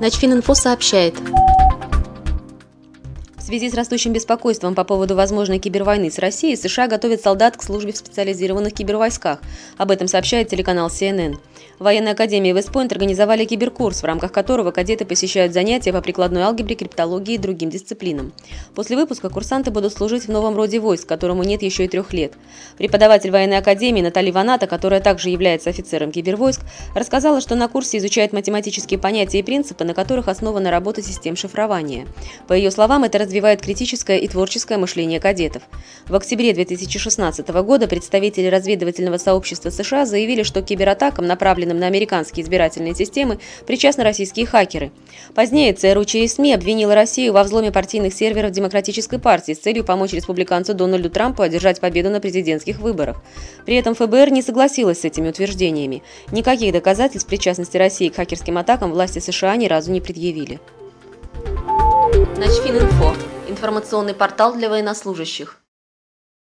Начфининфо сообщает. В связи с растущим беспокойством по поводу возможной кибервойны с Россией, США готовят солдат к службе в специализированных кибервойсках. Об этом сообщает телеканал CNN. В военной академии Вестпойнт организовали киберкурс, в рамках которого кадеты посещают занятия по прикладной алгебре, криптологии и другим дисциплинам. После выпуска курсанты будут служить в новом роде войск, которому нет еще и трех лет. Преподаватель военной академии Наталья Ваната, которая также является офицером кибервойск, рассказала, что на курсе изучают математические понятия и принципы, на которых основана работа систем шифрования. По ее словам, это развивает критическое и творческое мышление кадетов. В октябре 2016 года представители разведывательного сообщества США заявили, что кибератакам направленным направленным на американские избирательные системы, причастны российские хакеры. Позднее ЦРУ через СМИ обвинила Россию во взломе партийных серверов Демократической партии с целью помочь республиканцу Дональду Трампу одержать победу на президентских выборах. При этом ФБР не согласилась с этими утверждениями. Никаких доказательств причастности России к хакерским атакам власти США ни разу не предъявили. Начфининфо. Информационный портал для военнослужащих.